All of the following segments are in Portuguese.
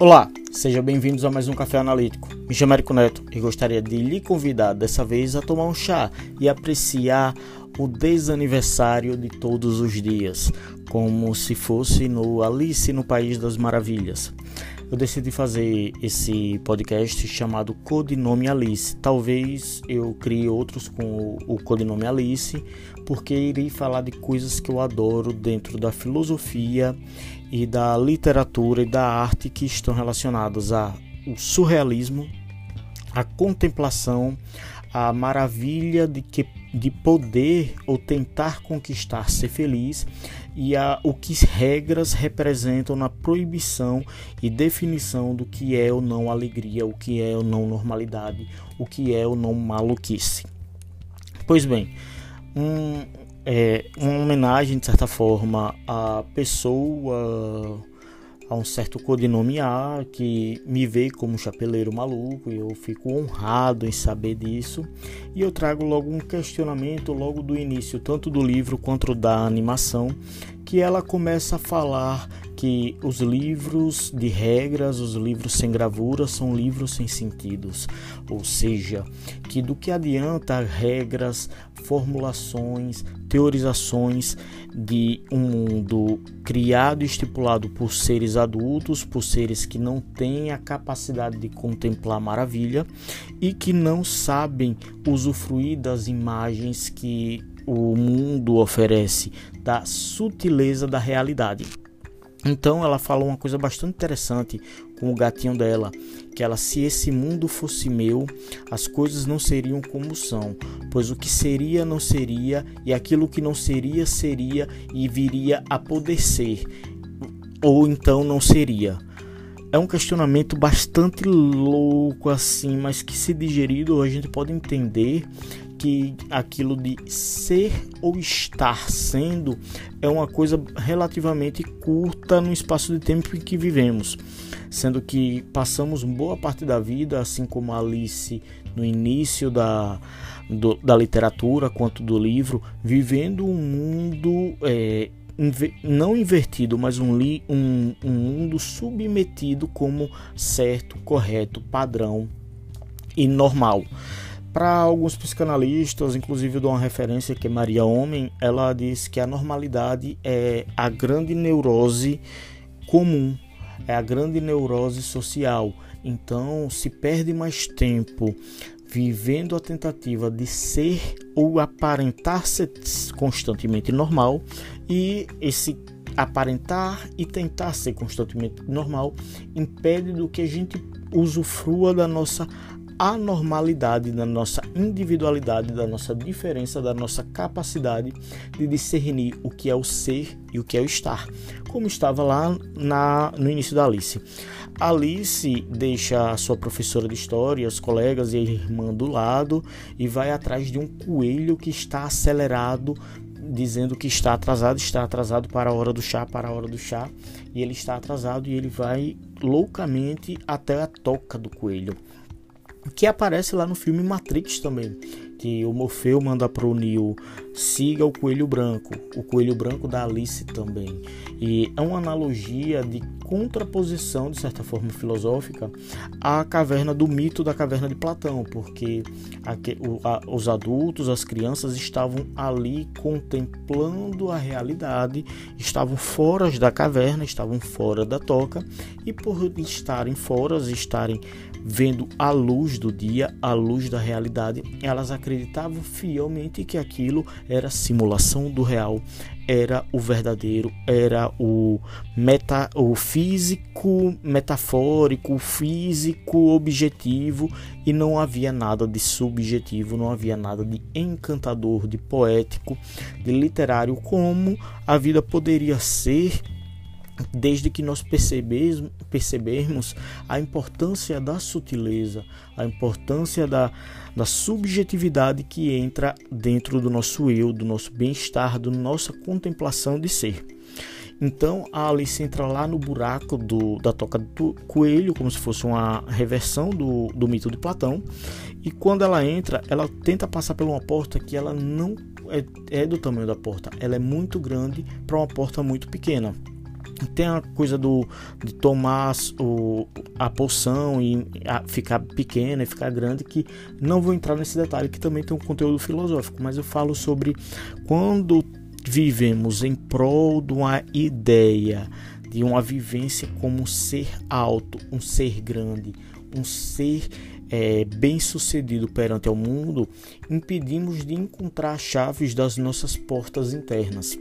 Olá, sejam bem-vindos a mais um Café Analítico. Me chamo Érico Neto e gostaria de lhe convidar dessa vez a tomar um chá e apreciar o desaniversário de todos os dias, como se fosse no Alice no País das Maravilhas. Eu decidi fazer esse podcast chamado Codinome Alice. Talvez eu crie outros com o codinome Alice, porque irei falar de coisas que eu adoro dentro da filosofia e da literatura e da arte que estão relacionadas ao surrealismo, a contemplação, a maravilha de que de poder ou tentar conquistar ser feliz e a, o que regras representam na proibição e definição do que é ou não alegria, o que é ou não normalidade, o que é ou não maluquice. Pois bem, um, é, uma homenagem de certa forma à pessoa a um certo codinome A que me vê como chapeleiro maluco e eu fico honrado em saber disso. E eu trago logo um questionamento logo do início, tanto do livro quanto da animação, que ela começa a falar que os livros de regras, os livros sem gravura, são livros sem sentidos. Ou seja, que do que adianta regras, formulações, teorizações de um mundo criado e estipulado por seres adultos, por seres que não têm a capacidade de contemplar maravilha e que não sabem usufruir das imagens que o mundo oferece, da sutileza da realidade. Então ela fala uma coisa bastante interessante com o gatinho dela, que ela se esse mundo fosse meu, as coisas não seriam como são, pois o que seria não seria e aquilo que não seria seria e viria a poder ser, ou então não seria. É um questionamento bastante louco assim, mas que se digerido a gente pode entender que aquilo de ser ou estar sendo é uma coisa relativamente curta no espaço de tempo em que vivemos, sendo que passamos boa parte da vida, assim como Alice no início da, do, da literatura quanto do livro, vivendo um mundo é, não invertido, mas um, um, um mundo submetido como certo, correto, padrão e normal. Para alguns psicanalistas, inclusive eu dou uma referência que é Maria Homem, ela diz que a normalidade é a grande neurose comum, é a grande neurose social. Então, se perde mais tempo vivendo a tentativa de ser ou aparentar ser constantemente normal e esse aparentar e tentar ser constantemente normal impede do que a gente usufrua da nossa anormalidade da nossa individualidade, da nossa diferença, da nossa capacidade de discernir o que é o ser e o que é o estar, como estava lá na, no início da Alice. Alice deixa a sua professora de história, os colegas e a irmã do lado e vai atrás de um coelho que está acelerado dizendo que está atrasado, está atrasado para a hora do chá, para a hora do chá, e ele está atrasado e ele vai loucamente até a toca do coelho que aparece lá no filme Matrix também, que o Morfeu manda para o Neo siga o coelho branco, o coelho branco da Alice também. E é uma analogia de contraposição, de certa forma filosófica, à caverna do mito da caverna de Platão, porque os adultos, as crianças estavam ali contemplando a realidade, estavam fora da caverna, estavam fora da toca, e por estarem fora, estarem vendo a luz do dia, a luz da realidade, elas acreditavam fielmente que aquilo era simulação do real, era o verdadeiro, era o meta, o físico metafórico, o físico objetivo e não havia nada de subjetivo, não havia nada de encantador, de poético, de literário como a vida poderia ser desde que nós percebermos a importância da sutileza, a importância da, da subjetividade que entra dentro do nosso eu, do nosso bem-estar, da nossa contemplação de ser. Então a Alice entra lá no buraco do, da toca do coelho, como se fosse uma reversão do, do mito de Platão. E quando ela entra, ela tenta passar por uma porta que ela não é, é do tamanho da porta, ela é muito grande para uma porta muito pequena. Tem a coisa do de tomar o, a poção e a, ficar pequena e ficar grande que não vou entrar nesse detalhe que também tem um conteúdo filosófico, mas eu falo sobre quando vivemos em prol de uma ideia, de uma vivência como um ser alto, um ser grande, um ser é, bem sucedido perante o mundo, impedimos de encontrar chaves das nossas portas internas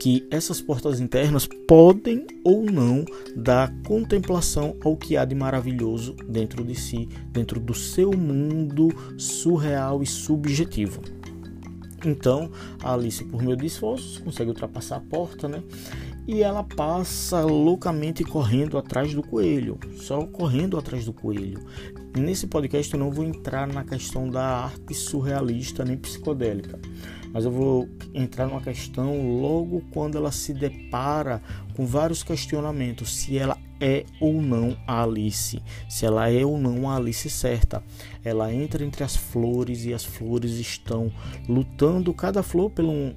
que essas portas internas podem ou não dar contemplação ao que há de maravilhoso dentro de si, dentro do seu mundo surreal e subjetivo. Então, a Alice, por meio de esforços, consegue ultrapassar a porta, né? E ela passa loucamente correndo atrás do coelho, só correndo atrás do coelho. Nesse podcast eu não vou entrar na questão da arte surrealista nem psicodélica mas eu vou entrar numa questão logo quando ela se depara com vários questionamentos se ela é ou não a Alice, se ela é ou não a Alice certa. Ela entra entre as flores e as flores estão lutando cada flor por, um,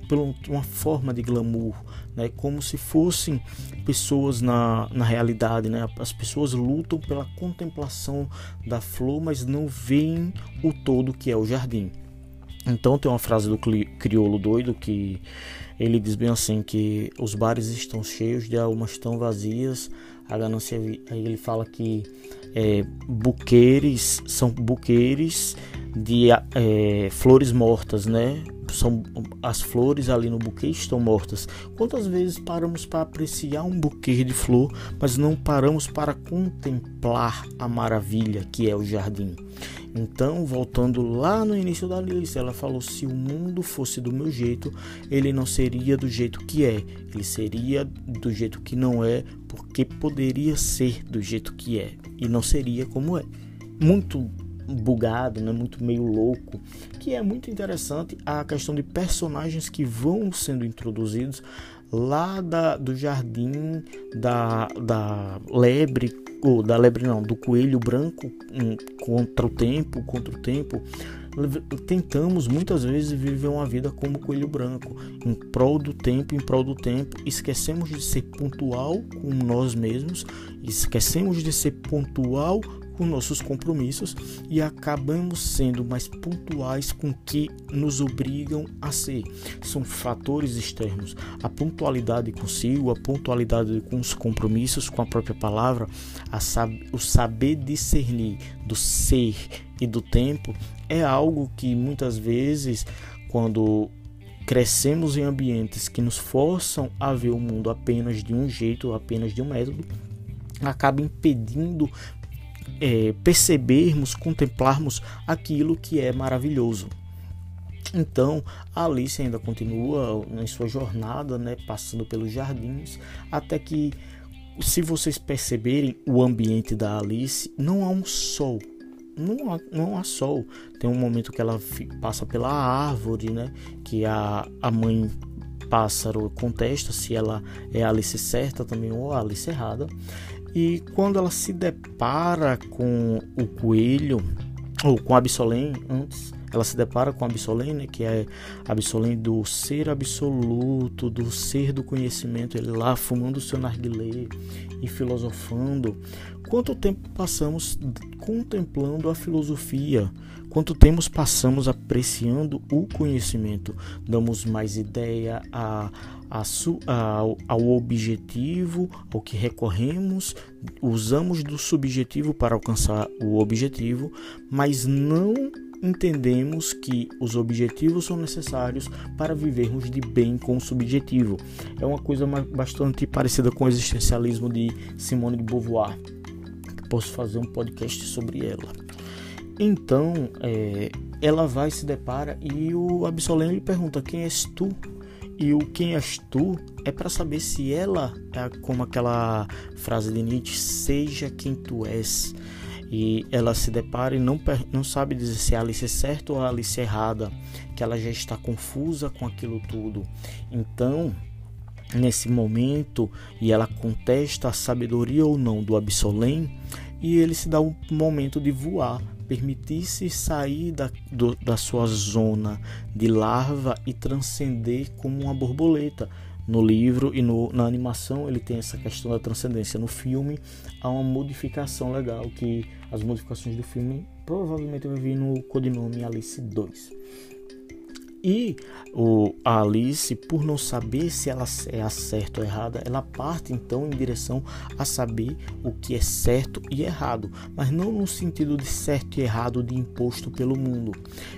uma forma de glamour, né? como se fossem pessoas na, na realidade. Né? As pessoas lutam pela contemplação da flor, mas não veem o todo que é o jardim. Então tem uma frase do crioulo doido que ele diz bem assim que os bares estão cheios de almas tão vazias, a ganância ele fala que é, buqueires são buqueires de é, flores mortas, né? São as flores ali no buquê estão mortas. Quantas vezes paramos para apreciar um buquê de flor, mas não paramos para contemplar a maravilha que é o jardim? Então, voltando lá no início da lista, ela falou: se o mundo fosse do meu jeito, ele não seria do jeito que é, ele seria do jeito que não é, porque poderia ser do jeito que é e não seria como é. Muito bugado, né? muito meio louco, que é muito interessante a questão de personagens que vão sendo introduzidos lá da, do jardim da, da lebre ou da lebre não, do coelho branco um, contra o tempo, contra o tempo, tentamos muitas vezes viver uma vida como coelho branco, em prol do tempo, em prol do tempo, esquecemos de ser pontual com nós mesmos, esquecemos de ser pontual com nossos compromissos e acabamos sendo mais pontuais com que nos obrigam a ser. São fatores externos. A pontualidade consigo, a pontualidade com os compromissos, com a própria palavra, a sab o saber discernir do ser e do tempo é algo que muitas vezes, quando crescemos em ambientes que nos forçam a ver o mundo apenas de um jeito, apenas de um método, acaba impedindo é, percebermos, contemplarmos aquilo que é maravilhoso. Então, a Alice ainda continua em sua jornada, né, passando pelos jardins, até que, se vocês perceberem o ambiente da Alice, não há um sol, não há, não há sol. Tem um momento que ela passa pela árvore, né, que a, a mãe pássaro contesta se ela é Alice certa também ou Alice errada. E quando ela se depara com o coelho, ou com a Absolém, antes, ela se depara com a Absolém, né, que é a Absolém do ser absoluto, do ser do conhecimento, ele lá fumando o seu narguilé e filosofando. Quanto tempo passamos contemplando a filosofia? Quanto tempo passamos apreciando o conhecimento? Damos mais ideia a ao, ao objetivo ao que recorremos, usamos do subjetivo para alcançar o objetivo, mas não entendemos que os objetivos são necessários para vivermos de bem com o subjetivo. É uma coisa bastante parecida com o existencialismo de Simone de Beauvoir. Posso fazer um podcast sobre ela. Então, é, ela vai se depara e o Absoleno lhe pergunta: Quem és tu? E o quem és tu é para saber se ela é como aquela frase de Nietzsche, seja quem tu és. E ela se depara e não, não sabe dizer se a Alice é certa ou a Alice é errada, que ela já está confusa com aquilo tudo. Então, nesse momento, e ela contesta a sabedoria ou não do Absolém, e ele se dá um momento de voar permitir-se sair da, do, da sua zona de larva e transcender como uma borboleta, no livro e no, na animação ele tem essa questão da transcendência. No filme há uma modificação legal que as modificações do filme provavelmente vai vir no codinome Alice 2. E o, a Alice, por não saber se ela é certa ou errada, ela parte então em direção a saber o que é certo e errado, mas não no sentido de certo e errado de imposto pelo mundo.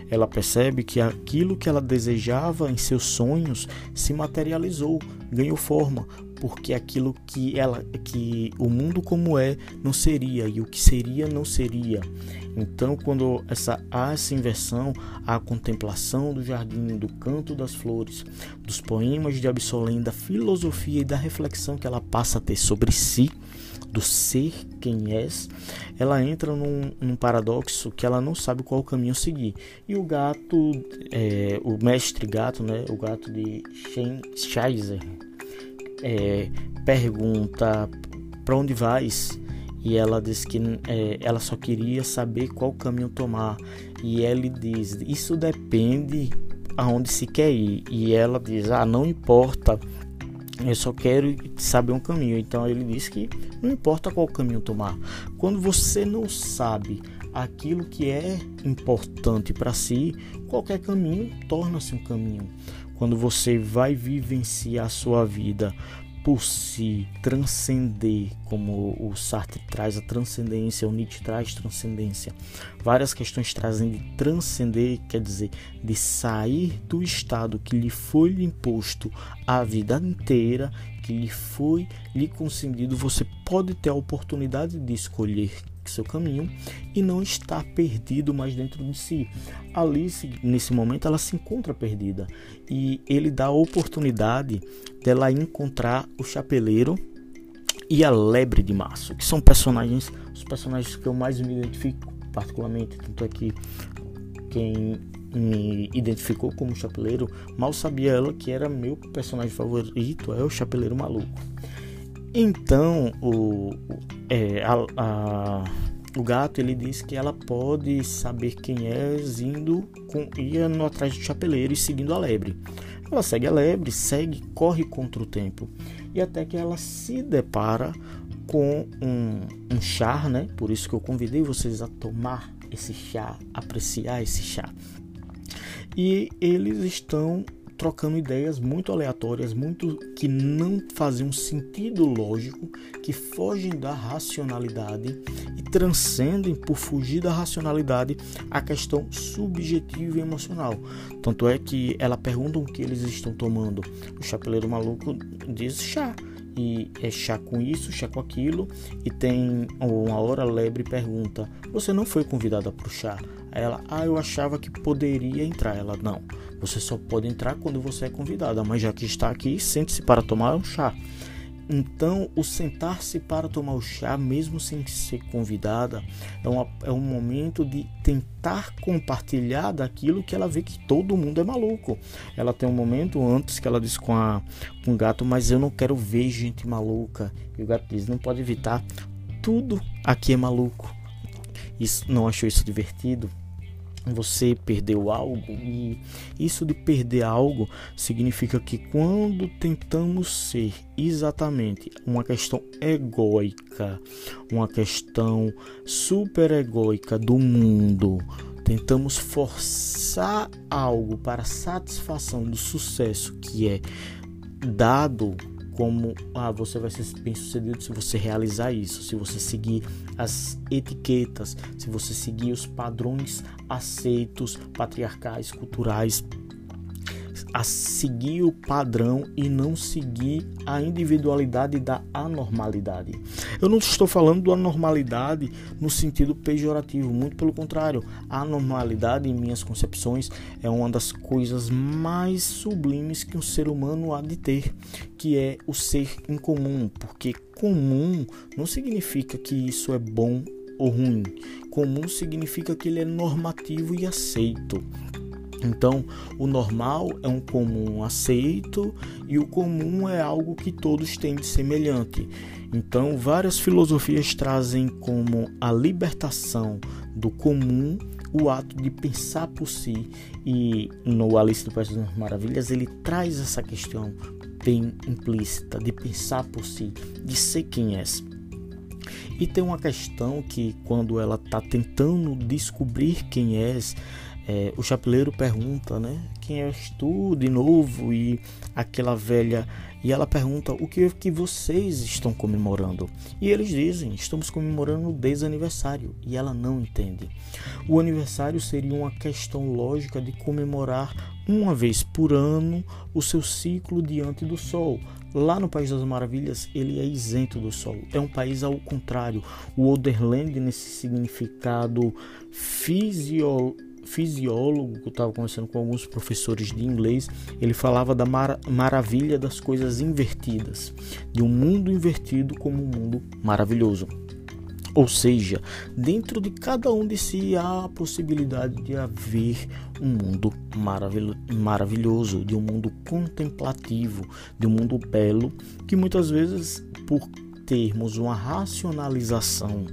Ela percebe que aquilo que ela desejava em seus sonhos se materializou, ganhou forma, porque aquilo que ela que o mundo como é não seria e o que seria não seria. Então, quando essa há essa inversão, a contemplação do jardim, do canto das flores, dos poemas de Absolém, da filosofia e da reflexão que ela passa a ter sobre si, do ser quem és, ela entra num, num, paradoxo que ela não sabe qual caminho seguir. E o gato, é, o mestre gato, né, o gato de Scheiser, é, pergunta para onde vais? E ela diz que é, ela só queria saber qual caminho tomar. E ele diz isso depende aonde se quer ir. E ela diz ah não importa. Eu só quero saber um caminho. Então ele diz que não importa qual caminho tomar. Quando você não sabe aquilo que é importante para si qualquer caminho torna-se um caminho quando você vai vivenciar a sua vida por si transcender, como o Sartre traz a transcendência, o Nietzsche traz transcendência. Várias questões trazem de transcender, quer dizer, de sair do estado que lhe foi imposto a vida inteira, que lhe foi lhe concedido. Você pode ter a oportunidade de escolher seu caminho e não está perdido mais dentro de si. Alice, nesse momento, ela se encontra perdida e ele dá a oportunidade dela encontrar o chapeleiro e a lebre de março, que são personagens, os personagens que eu mais me identifico particularmente, tanto é que quem me identificou como chapeleiro, mal sabia ela que era meu personagem favorito, é o chapeleiro maluco. Então, o, é, a, a, o gato ele diz que ela pode saber quem é indo, com, indo atrás do chapeleiro e seguindo a lebre. Ela segue a lebre, segue, corre contra o tempo. E até que ela se depara com um, um chá, né? Por isso que eu convidei vocês a tomar esse chá, apreciar esse chá. E eles estão trocando ideias muito aleatórias, muito que não fazem um sentido lógico, que fogem da racionalidade e transcendem por fugir da racionalidade a questão subjetiva e emocional. Tanto é que ela pergunta o que eles estão tomando. O chapeleiro maluco diz chá e é chá com isso, chá com aquilo, e tem uma hora lebre pergunta: Você não foi convidada para o chá? Aí ela, ah, eu achava que poderia entrar. Ela, não, você só pode entrar quando você é convidada, mas já que está aqui, sente-se para tomar um chá. Então, o sentar-se para tomar o chá, mesmo sem ser convidada, é, uma, é um momento de tentar compartilhar daquilo que ela vê que todo mundo é maluco. Ela tem um momento antes que ela diz com, a, com o gato, mas eu não quero ver gente maluca. E o gato diz, não pode evitar, tudo aqui é maluco. Isso, não achou isso divertido? Você perdeu algo e isso de perder algo significa que quando tentamos ser exatamente uma questão egóica, uma questão super egóica do mundo, tentamos forçar algo para satisfação do sucesso que é dado como ah, você vai ser bem sucedido se você realizar isso, se você seguir as etiquetas, se você seguir os padrões aceitos, patriarcais, culturais a seguir o padrão e não seguir a individualidade da anormalidade. Eu não estou falando da anormalidade no sentido pejorativo, muito pelo contrário. A anormalidade, em minhas concepções, é uma das coisas mais sublimes que um ser humano há de ter, que é o ser incomum, porque comum não significa que isso é bom ou ruim. Comum significa que ele é normativo e aceito. Então, o normal é um comum aceito e o comum é algo que todos têm de semelhante. Então, várias filosofias trazem como a libertação do comum o ato de pensar por si. E no Alice do País das Maravilhas ele traz essa questão bem implícita, de pensar por si, de ser quem és. E tem uma questão que quando ela está tentando descobrir quem és, é, o chapeleiro pergunta, né? Quem és tu de novo? E aquela velha e ela pergunta o que, que vocês estão comemorando. E eles dizem: estamos comemorando o desaniversário. E ela não entende. O aniversário seria uma questão lógica de comemorar uma vez por ano o seu ciclo diante do Sol. Lá no País das Maravilhas, ele é isento do Sol. É um país ao contrário. O Otherland, nesse significado fisiológico fisiólogo que eu estava conversando com alguns professores de inglês, ele falava da mar maravilha das coisas invertidas, de um mundo invertido como um mundo maravilhoso. Ou seja, dentro de cada um de si há a possibilidade de haver um mundo maravil maravilhoso, de um mundo contemplativo, de um mundo belo, que muitas vezes, por termos uma racionalização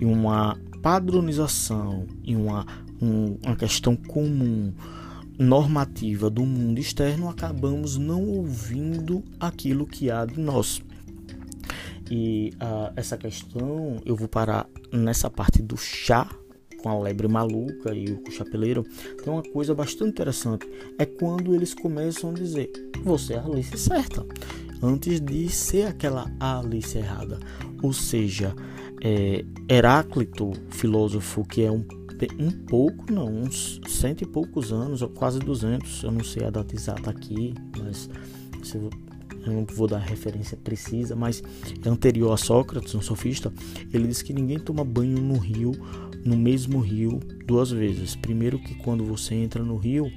e uma padronização e uma um, uma questão comum normativa do mundo externo, acabamos não ouvindo aquilo que há de nós. E uh, essa questão eu vou parar nessa parte do chá com a lebre maluca e o chapeleiro. Tem uma coisa bastante interessante é quando eles começam a dizer: você é a Alice certa, antes de ser aquela Alice errada. Ou seja, é, Heráclito, filósofo que é um um pouco, não, uns cento e poucos anos, ou quase duzentos, eu não sei a data exata aqui, mas eu não vou dar referência precisa, mas é anterior a Sócrates, um sofista, ele diz que ninguém toma banho no rio, no mesmo rio, duas vezes. Primeiro que quando você entra no rio,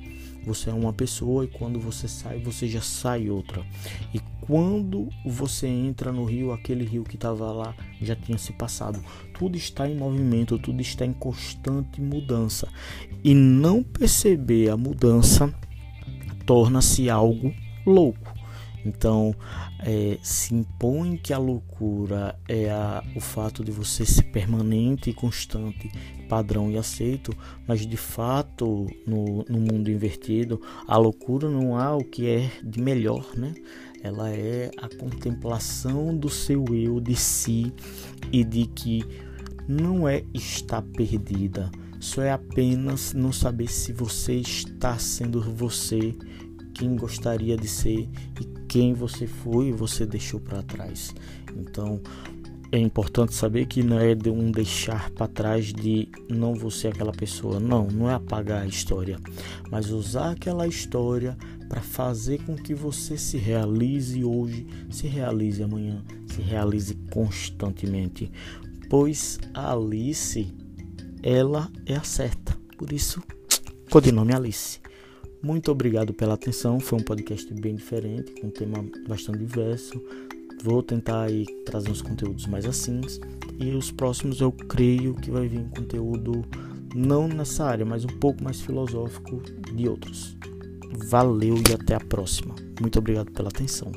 você é uma pessoa e quando você sai, você já sai outra. E quando você entra no rio, aquele rio que estava lá já tinha se passado. Tudo está em movimento, tudo está em constante mudança. E não perceber a mudança torna-se algo louco. Então, é, se impõe que a loucura é a, o fato de você ser permanente e constante, padrão e aceito, mas de fato, no, no mundo invertido, a loucura não há o que é de melhor, né? Ela é a contemplação do seu eu de si e de que não é estar perdida, só é apenas não saber se você está sendo você quem gostaria de ser e quem você foi e você deixou para trás. Então é importante saber que não é de um deixar para trás de não você aquela pessoa. Não, não é apagar a história, mas usar aquela história para fazer com que você se realize hoje, se realize amanhã, se realize constantemente. Pois a Alice, ela é a certa. Por isso, codinome Alice. Muito obrigado pela atenção. Foi um podcast bem diferente, com um tema bastante diverso. Vou tentar aí trazer uns conteúdos mais assim. E os próximos eu creio que vai vir conteúdo não nessa área, mas um pouco mais filosófico de outros. Valeu e até a próxima. Muito obrigado pela atenção.